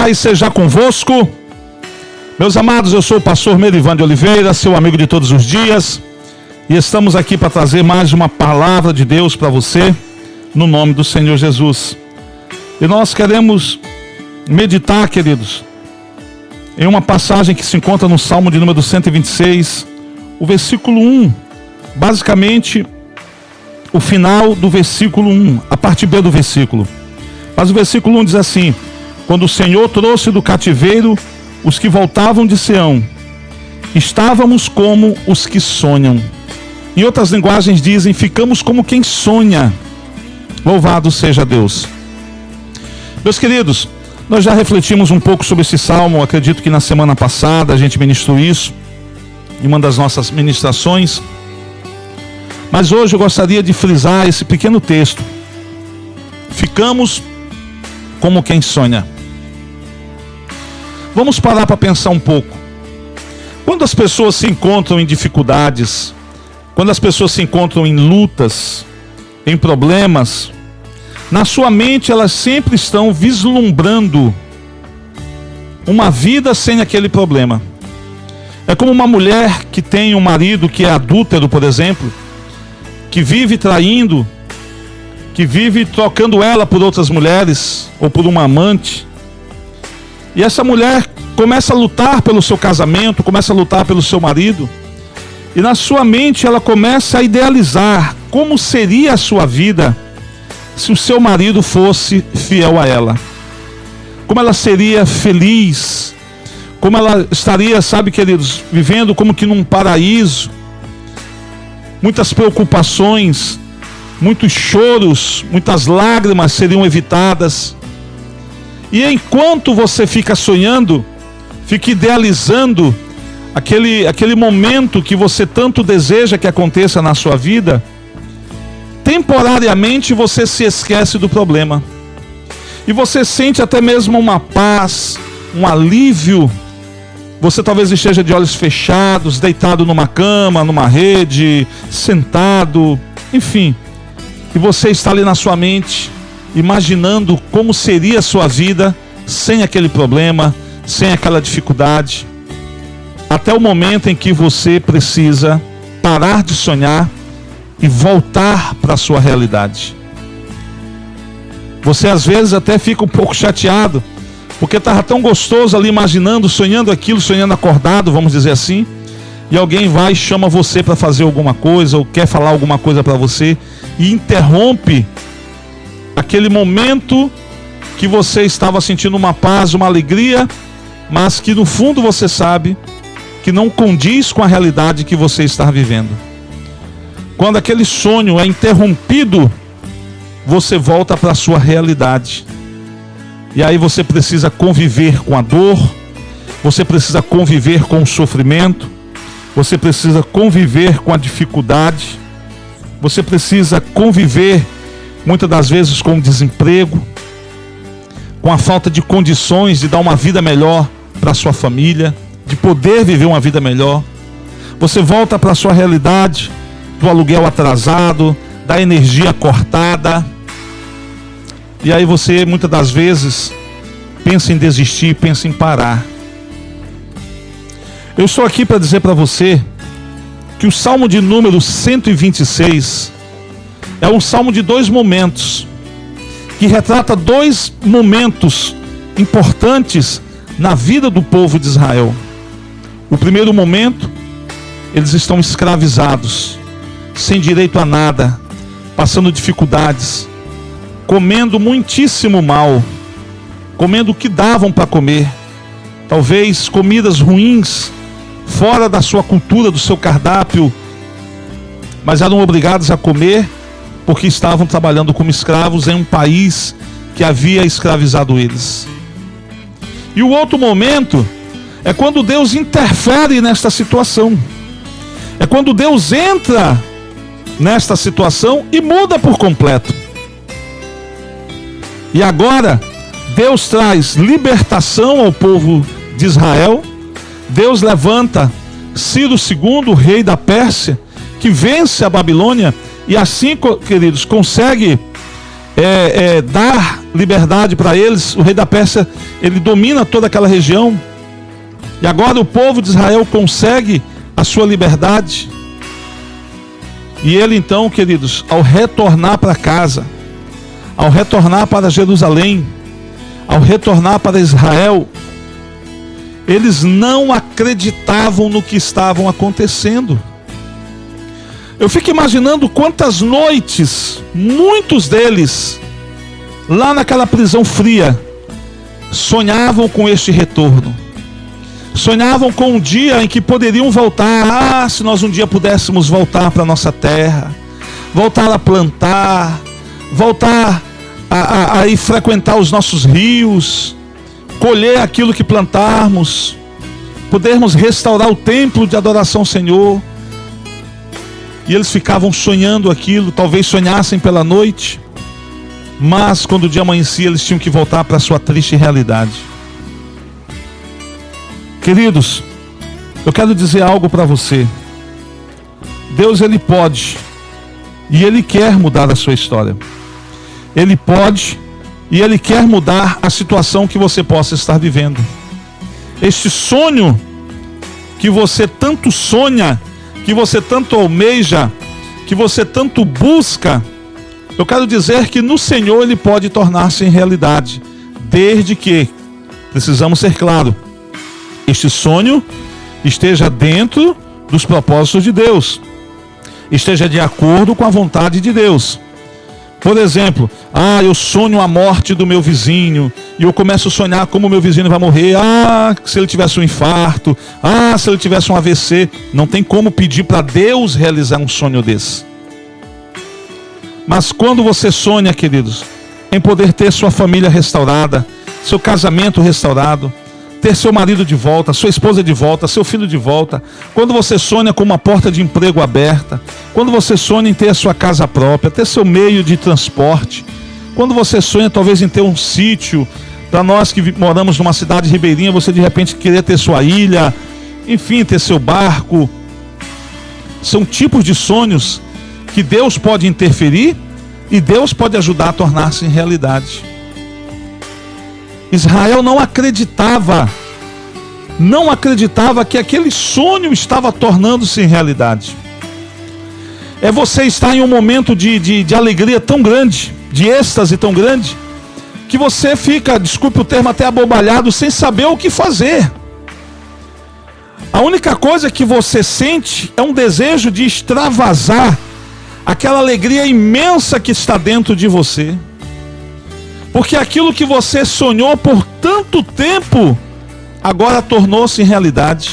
paz seja convosco. Meus amados, eu sou o pastor Merivan de Oliveira, seu amigo de todos os dias, e estamos aqui para trazer mais uma palavra de Deus para você, no nome do Senhor Jesus. E nós queremos meditar, queridos, em uma passagem que se encontra no Salmo de número 126, o versículo 1, basicamente o final do versículo 1, a parte B do versículo. Mas o versículo 1 diz assim: Quando o Senhor trouxe do cativeiro os que voltavam de Sião, estávamos como os que sonham. Em outras linguagens dizem: ficamos como quem sonha. Louvado seja Deus. Meus queridos, nós já refletimos um pouco sobre esse salmo, acredito que na semana passada a gente ministrou isso, em uma das nossas ministrações. Mas hoje eu gostaria de frisar esse pequeno texto. Ficamos como quem sonha. Vamos parar para pensar um pouco. Quando as pessoas se encontram em dificuldades, quando as pessoas se encontram em lutas, em problemas, na sua mente elas sempre estão vislumbrando uma vida sem aquele problema. É como uma mulher que tem um marido que é adúltero, por exemplo, que vive traindo, que vive trocando ela por outras mulheres ou por uma amante. E essa mulher começa a lutar pelo seu casamento, começa a lutar pelo seu marido. E na sua mente ela começa a idealizar como seria a sua vida se o seu marido fosse fiel a ela. Como ela seria feliz, como ela estaria, sabe, queridos, vivendo como que num paraíso. Muitas preocupações, muitos choros, muitas lágrimas seriam evitadas. E enquanto você fica sonhando, fica idealizando aquele, aquele momento que você tanto deseja que aconteça na sua vida, temporariamente você se esquece do problema. E você sente até mesmo uma paz, um alívio. Você talvez esteja de olhos fechados, deitado numa cama, numa rede, sentado, enfim. E você está ali na sua mente, imaginando como seria a sua vida sem aquele problema, sem aquela dificuldade, até o momento em que você precisa parar de sonhar e voltar para a sua realidade. Você às vezes até fica um pouco chateado, porque estava tão gostoso ali imaginando, sonhando aquilo, sonhando acordado, vamos dizer assim, e alguém vai e chama você para fazer alguma coisa, ou quer falar alguma coisa para você, e interrompe aquele momento que você estava sentindo uma paz, uma alegria, mas que no fundo você sabe que não condiz com a realidade que você está vivendo. Quando aquele sonho é interrompido, você volta para a sua realidade. E aí você precisa conviver com a dor, você precisa conviver com o sofrimento, você precisa conviver com a dificuldade, você precisa conviver muitas das vezes com desemprego, com a falta de condições de dar uma vida melhor para sua família, de poder viver uma vida melhor. Você volta para a sua realidade do aluguel atrasado, da energia cortada. E aí você muitas das vezes pensa em desistir, pensa em parar. Eu estou aqui para dizer para você que o Salmo de número 126 é um salmo de dois momentos, que retrata dois momentos importantes na vida do povo de Israel. O primeiro momento, eles estão escravizados, sem direito a nada, passando dificuldades, comendo muitíssimo mal, comendo o que davam para comer, talvez comidas ruins, fora da sua cultura, do seu cardápio, mas eram obrigados a comer porque estavam trabalhando como escravos em um país que havia escravizado eles. E o outro momento é quando Deus interfere nesta situação. É quando Deus entra nesta situação e muda por completo. E agora, Deus traz libertação ao povo de Israel. Deus levanta Ciro II, rei da Pérsia, que vence a Babilônia e assim, queridos, consegue é, é, dar liberdade para eles. O rei da Pérsia, ele domina toda aquela região. E agora o povo de Israel consegue a sua liberdade. E ele então, queridos, ao retornar para casa, ao retornar para Jerusalém, ao retornar para Israel, eles não acreditavam no que estavam acontecendo. Eu fico imaginando quantas noites, muitos deles, lá naquela prisão fria, sonhavam com este retorno. Sonhavam com um dia em que poderiam voltar. Ah, se nós um dia pudéssemos voltar para nossa terra, voltar a plantar, voltar a, a, a ir frequentar os nossos rios, colher aquilo que plantarmos, podermos restaurar o templo de adoração ao Senhor. E eles ficavam sonhando aquilo, talvez sonhassem pela noite, mas quando o dia amanhecia, eles tinham que voltar para a sua triste realidade. Queridos, eu quero dizer algo para você. Deus ele pode e ele quer mudar a sua história. Ele pode e ele quer mudar a situação que você possa estar vivendo. Este sonho que você tanto sonha, que você tanto almeja, que você tanto busca, eu quero dizer que no Senhor ele pode tornar-se em realidade, desde que precisamos ser claro este sonho esteja dentro dos propósitos de Deus, esteja de acordo com a vontade de Deus. Por exemplo, ah, eu sonho a morte do meu vizinho e eu começo a sonhar como o meu vizinho vai morrer. Ah, se ele tivesse um infarto. Ah, se ele tivesse um AVC. Não tem como pedir para Deus realizar um sonho desse. Mas quando você sonha, queridos, em poder ter sua família restaurada, seu casamento restaurado, ter seu marido de volta, sua esposa de volta, seu filho de volta, quando você sonha com uma porta de emprego aberta, quando você sonha em ter a sua casa própria, ter seu meio de transporte, quando você sonha talvez em ter um sítio, para nós que moramos numa cidade ribeirinha, você de repente querer ter sua ilha, enfim, ter seu barco. São tipos de sonhos que Deus pode interferir e Deus pode ajudar a tornar-se realidade. Israel não acreditava, não acreditava que aquele sonho estava tornando-se realidade. É você estar em um momento de, de, de alegria tão grande, de êxtase tão grande, que você fica, desculpe o termo, até abobalhado, sem saber o que fazer. A única coisa que você sente é um desejo de extravasar aquela alegria imensa que está dentro de você. Porque aquilo que você sonhou por tanto tempo, agora tornou-se realidade.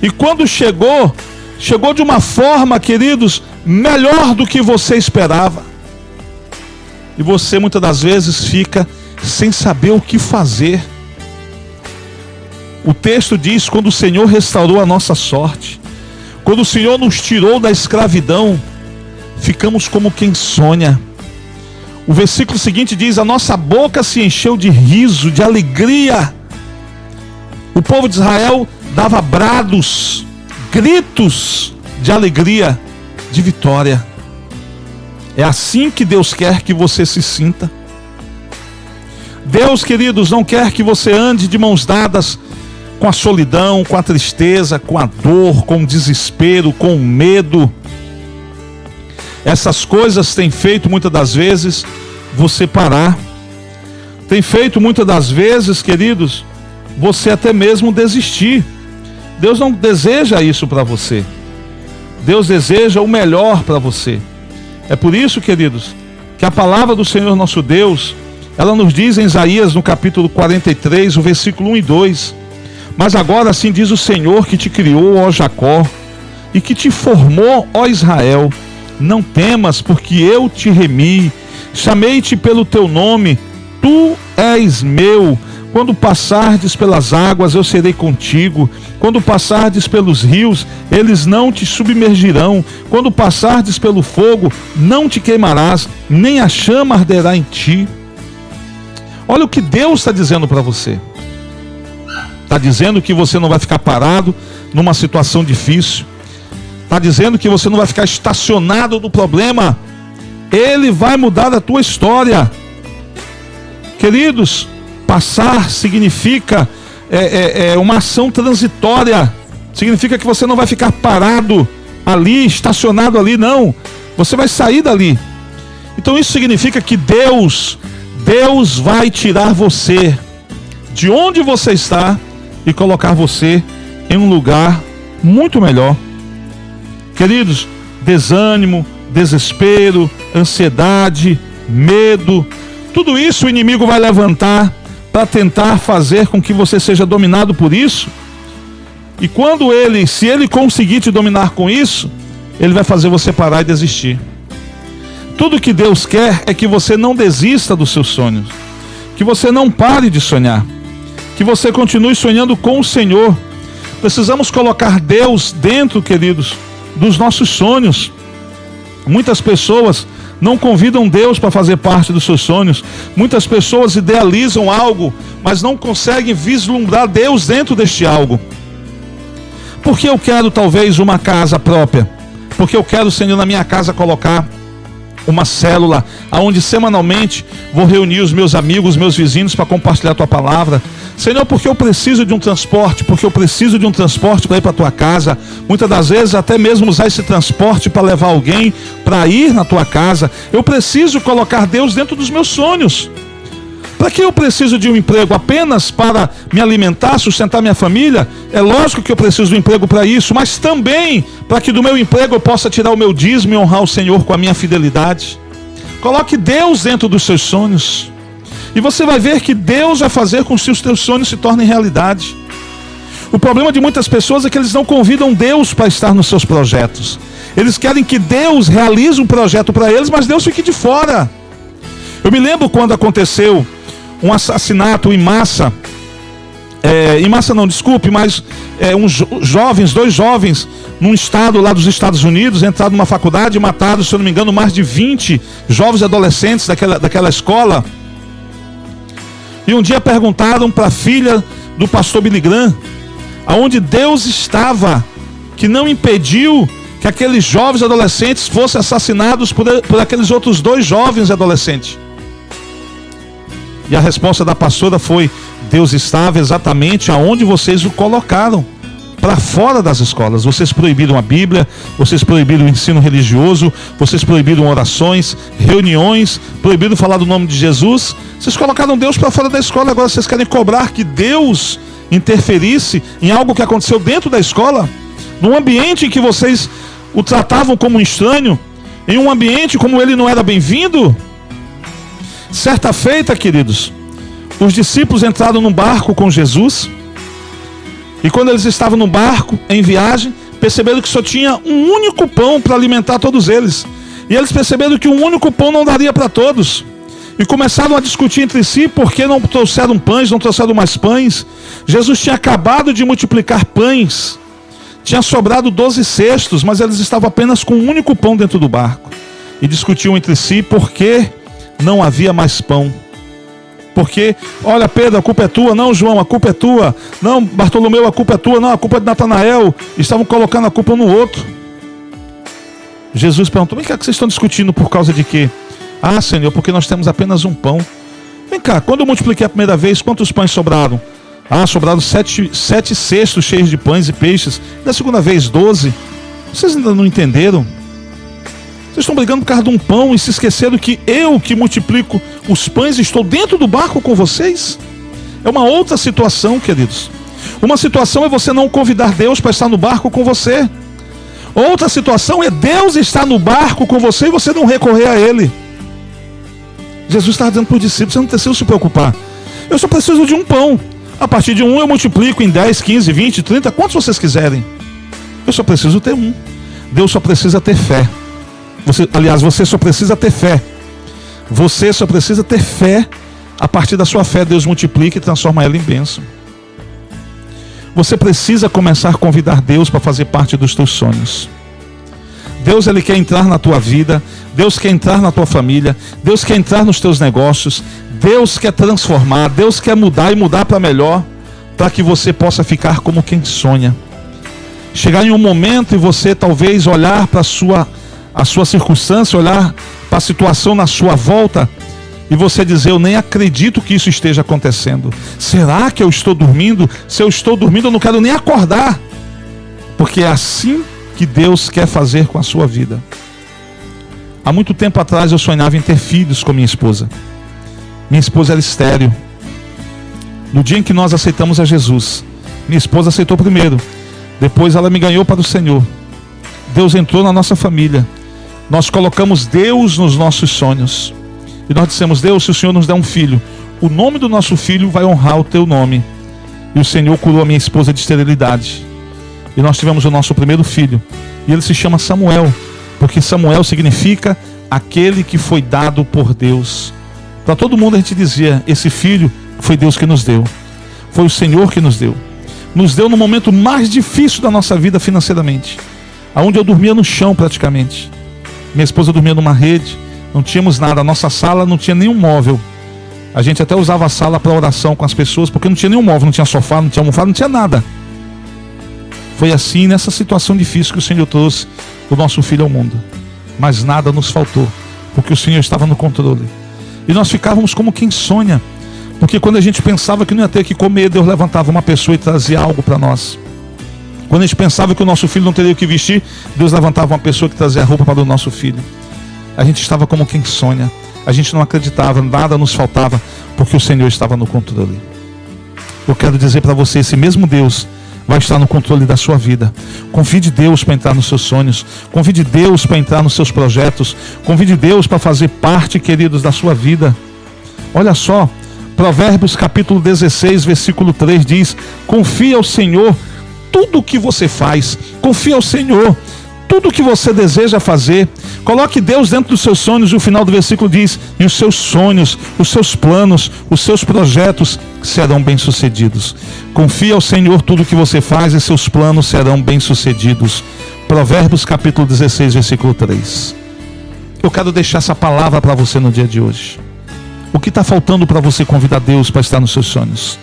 E quando chegou, chegou de uma forma, queridos, melhor do que você esperava. E você muitas das vezes fica sem saber o que fazer. O texto diz: quando o Senhor restaurou a nossa sorte, quando o Senhor nos tirou da escravidão, ficamos como quem sonha o versículo seguinte diz: A nossa boca se encheu de riso, de alegria. O povo de Israel dava brados, gritos de alegria, de vitória. É assim que Deus quer que você se sinta. Deus, queridos, não quer que você ande de mãos dadas com a solidão, com a tristeza, com a dor, com o desespero, com o medo. Essas coisas têm feito muitas das vezes você parar. Tem feito muitas das vezes, queridos, você até mesmo desistir. Deus não deseja isso para você. Deus deseja o melhor para você. É por isso, queridos, que a palavra do Senhor nosso Deus, ela nos diz em Isaías no capítulo 43, o versículo 1 e 2: Mas agora assim diz o Senhor que te criou, ó Jacó, e que te formou, ó Israel não temas, porque eu te remi, chamei-te pelo teu nome, tu és meu. Quando passardes pelas águas, eu serei contigo. Quando passardes pelos rios, eles não te submergirão. Quando passardes pelo fogo, não te queimarás, nem a chama arderá em ti. Olha o que Deus está dizendo para você. Está dizendo que você não vai ficar parado numa situação difícil está dizendo que você não vai ficar estacionado no problema. Ele vai mudar a tua história. Queridos, passar significa é, é, é uma ação transitória, significa que você não vai ficar parado ali, estacionado ali, não. Você vai sair dali. Então isso significa que Deus, Deus vai tirar você de onde você está e colocar você em um lugar muito melhor. Queridos, desânimo, desespero, ansiedade, medo, tudo isso o inimigo vai levantar para tentar fazer com que você seja dominado por isso. E quando ele, se ele conseguir te dominar com isso, ele vai fazer você parar e desistir. Tudo que Deus quer é que você não desista dos seus sonhos, que você não pare de sonhar, que você continue sonhando com o Senhor. Precisamos colocar Deus dentro, queridos, dos nossos sonhos. Muitas pessoas não convidam Deus para fazer parte dos seus sonhos. Muitas pessoas idealizam algo, mas não conseguem vislumbrar Deus dentro deste algo. Porque eu quero talvez uma casa própria. Porque eu quero, Senhor, na minha casa colocar uma célula aonde semanalmente vou reunir os meus amigos, meus vizinhos para compartilhar a tua palavra. Senhor, porque eu preciso de um transporte, porque eu preciso de um transporte para ir para tua casa. Muitas das vezes até mesmo usar esse transporte para levar alguém para ir na tua casa. Eu preciso colocar Deus dentro dos meus sonhos. Para que eu preciso de um emprego apenas para me alimentar, sustentar minha família? É lógico que eu preciso de um emprego para isso, mas também para que do meu emprego eu possa tirar o meu dízimo e honrar o Senhor com a minha fidelidade. Coloque Deus dentro dos seus sonhos. E você vai ver que Deus vai fazer com que os teus sonhos se tornem realidade. O problema de muitas pessoas é que eles não convidam Deus para estar nos seus projetos. Eles querem que Deus realize um projeto para eles, mas Deus fique de fora. Eu me lembro quando aconteceu um assassinato em massa. É, em massa não, desculpe, mas é, uns jovens, dois jovens, num estado lá dos Estados Unidos, entraram numa faculdade e mataram, se eu não me engano, mais de 20 jovens adolescentes daquela, daquela escola. E um dia perguntaram para a filha do pastor Billy Graham, aonde Deus estava, que não impediu que aqueles jovens adolescentes fossem assassinados por, por aqueles outros dois jovens adolescentes. E a resposta da pastora foi: Deus estava exatamente aonde vocês o colocaram para fora das escolas. Vocês proibiram a Bíblia, vocês proibiram o ensino religioso, vocês proibiram orações, reuniões, proibiram falar do nome de Jesus. Vocês colocaram Deus para fora da escola, agora vocês querem cobrar que Deus interferisse em algo que aconteceu dentro da escola, num ambiente em que vocês o tratavam como um estranho, em um ambiente como ele não era bem-vindo. Certa feita, queridos, os discípulos entraram num barco com Jesus. E quando eles estavam no barco, em viagem, perceberam que só tinha um único pão para alimentar todos eles. E eles perceberam que um único pão não daria para todos. E começaram a discutir entre si por que não trouxeram pães, não trouxeram mais pães. Jesus tinha acabado de multiplicar pães. Tinha sobrado doze cestos, mas eles estavam apenas com um único pão dentro do barco. E discutiam entre si por que não havia mais pão. Porque, olha, Pedro, a culpa é tua. Não, João, a culpa é tua. Não, Bartolomeu, a culpa é tua. Não, a culpa é de Natanael. Estavam colocando a culpa um no outro. Jesus perguntou: vem cá, que vocês estão discutindo por causa de quê? Ah, Senhor, porque nós temos apenas um pão. Vem cá, quando eu multipliquei a primeira vez, quantos pães sobraram? Ah, sobraram sete, sete cestos cheios de pães e peixes. Da segunda vez, doze. Vocês ainda não entenderam? Vocês estão brigando por causa de um pão e se esqueceram que eu que multiplico os pães estou dentro do barco com vocês? É uma outra situação, queridos. Uma situação é você não convidar Deus para estar no barco com você. Outra situação é Deus estar no barco com você e você não recorrer a Ele. Jesus estava dizendo para os discípulos: você não precisa se preocupar. Eu só preciso de um pão. A partir de um eu multiplico em 10, 15, 20, 30, quantos vocês quiserem. Eu só preciso ter um. Deus só precisa ter fé. Você, aliás, você só precisa ter fé. Você só precisa ter fé. A partir da sua fé, Deus multiplica e transforma ela em bênção. Você precisa começar a convidar Deus para fazer parte dos teus sonhos. Deus ele quer entrar na tua vida, Deus quer entrar na tua família, Deus quer entrar nos teus negócios, Deus quer transformar, Deus quer mudar e mudar para melhor, para que você possa ficar como quem sonha. Chegar em um momento e você talvez olhar para sua a sua circunstância, olhar para a situação na sua volta e você dizer: Eu nem acredito que isso esteja acontecendo. Será que eu estou dormindo? Se eu estou dormindo, eu não quero nem acordar. Porque é assim que Deus quer fazer com a sua vida. Há muito tempo atrás eu sonhava em ter filhos com minha esposa. Minha esposa era estéreo. No dia em que nós aceitamos a Jesus, minha esposa aceitou primeiro. Depois ela me ganhou para o Senhor. Deus entrou na nossa família. Nós colocamos Deus nos nossos sonhos. E nós dissemos: Deus, se o Senhor nos der um filho, o nome do nosso filho vai honrar o teu nome. E o Senhor curou a minha esposa de esterilidade. E nós tivemos o nosso primeiro filho. E ele se chama Samuel, porque Samuel significa aquele que foi dado por Deus. Para todo mundo a gente dizia: esse filho foi Deus que nos deu. Foi o Senhor que nos deu. Nos deu no momento mais difícil da nossa vida financeiramente. Aonde eu dormia no chão praticamente. Minha esposa dormia numa rede não tínhamos nada. A nossa sala não tinha nenhum móvel. A gente até usava a sala para oração com as pessoas, porque não tinha nenhum móvel, não tinha sofá, não tinha almofada, não tinha nada. Foi assim, nessa situação difícil, que o Senhor trouxe o nosso filho ao mundo. Mas nada nos faltou, porque o Senhor estava no controle. E nós ficávamos como quem sonha, porque quando a gente pensava que não ia ter que comer, Deus levantava uma pessoa e trazia algo para nós. Quando a gente pensava que o nosso filho não teria o que vestir, Deus levantava uma pessoa que trazia roupa para o nosso filho. A gente estava como quem sonha. A gente não acreditava, nada nos faltava, porque o Senhor estava no controle. Eu quero dizer para você: esse mesmo Deus vai estar no controle da sua vida. Convide Deus para entrar nos seus sonhos. Convide Deus para entrar nos seus projetos. Convide Deus para fazer parte, queridos, da sua vida. Olha só, Provérbios capítulo 16, versículo 3 diz: Confia ao Senhor tudo o que você faz. Confia ao Senhor tudo o que você deseja fazer. Coloque Deus dentro dos seus sonhos, e o final do versículo diz: E os seus sonhos, os seus planos, os seus projetos serão bem-sucedidos. Confie ao Senhor tudo o que você faz, e seus planos serão bem-sucedidos. Provérbios capítulo 16, versículo 3. Eu quero deixar essa palavra para você no dia de hoje. O que está faltando para você convidar Deus para estar nos seus sonhos?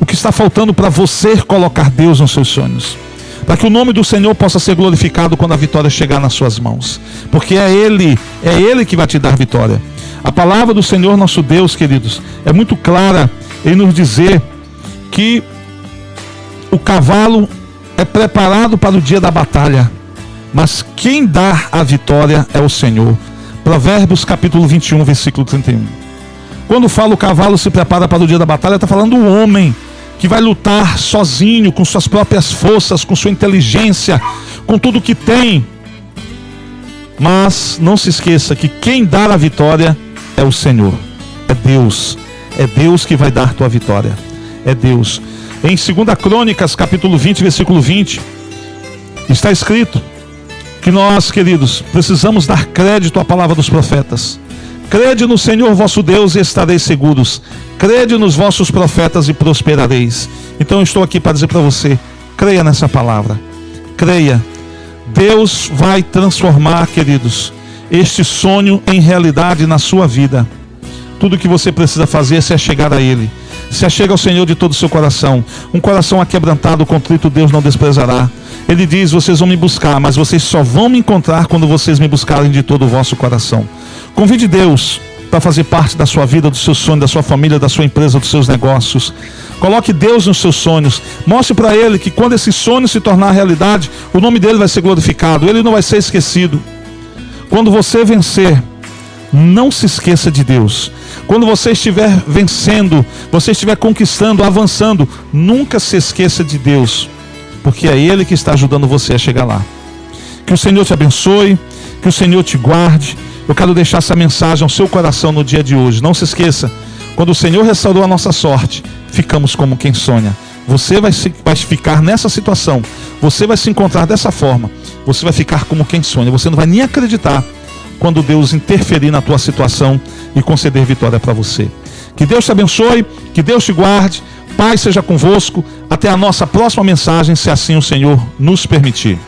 O que está faltando para você colocar Deus nos seus sonhos? para que o nome do Senhor possa ser glorificado quando a vitória chegar nas suas mãos, porque é Ele, é Ele que vai te dar vitória. A palavra do Senhor nosso Deus, queridos, é muito clara em nos dizer que o cavalo é preparado para o dia da batalha, mas quem dá a vitória é o Senhor. Provérbios capítulo 21, versículo 31. Quando fala o cavalo se prepara para o dia da batalha, está falando o homem que vai lutar sozinho, com suas próprias forças, com sua inteligência, com tudo que tem. Mas não se esqueça que quem dá a vitória é o Senhor, é Deus. É Deus que vai dar tua vitória. É Deus. Em 2 Crônicas, capítulo 20, versículo 20, está escrito que nós, queridos, precisamos dar crédito à palavra dos profetas. Crede no Senhor vosso Deus e estareis seguros. Crede nos vossos profetas e prosperareis. Então estou aqui para dizer para você: creia nessa palavra. Creia. Deus vai transformar, queridos, este sonho em realidade na sua vida. Tudo que você precisa fazer é chegar a Ele. Se achega ao Senhor de todo o seu coração. Um coração aquebrantado, contrito, Deus não desprezará. Ele diz: Vocês vão me buscar, mas vocês só vão me encontrar quando vocês me buscarem de todo o vosso coração. Convide Deus para fazer parte da sua vida, do seu sonho, da sua família, da sua empresa, dos seus negócios. Coloque Deus nos seus sonhos. Mostre para Ele que quando esse sonho se tornar realidade, o nome dele vai ser glorificado, ele não vai ser esquecido. Quando você vencer, não se esqueça de Deus. Quando você estiver vencendo, você estiver conquistando, avançando, nunca se esqueça de Deus, porque é Ele que está ajudando você a chegar lá. Que o Senhor te abençoe, que o Senhor te guarde eu quero deixar essa mensagem ao seu coração no dia de hoje. Não se esqueça, quando o Senhor restaurou a nossa sorte, ficamos como quem sonha. Você vai, se, vai ficar nessa situação, você vai se encontrar dessa forma, você vai ficar como quem sonha. Você não vai nem acreditar quando Deus interferir na tua situação e conceder vitória para você. Que Deus te abençoe, que Deus te guarde, Pai seja convosco. Até a nossa próxima mensagem, se assim o Senhor nos permitir.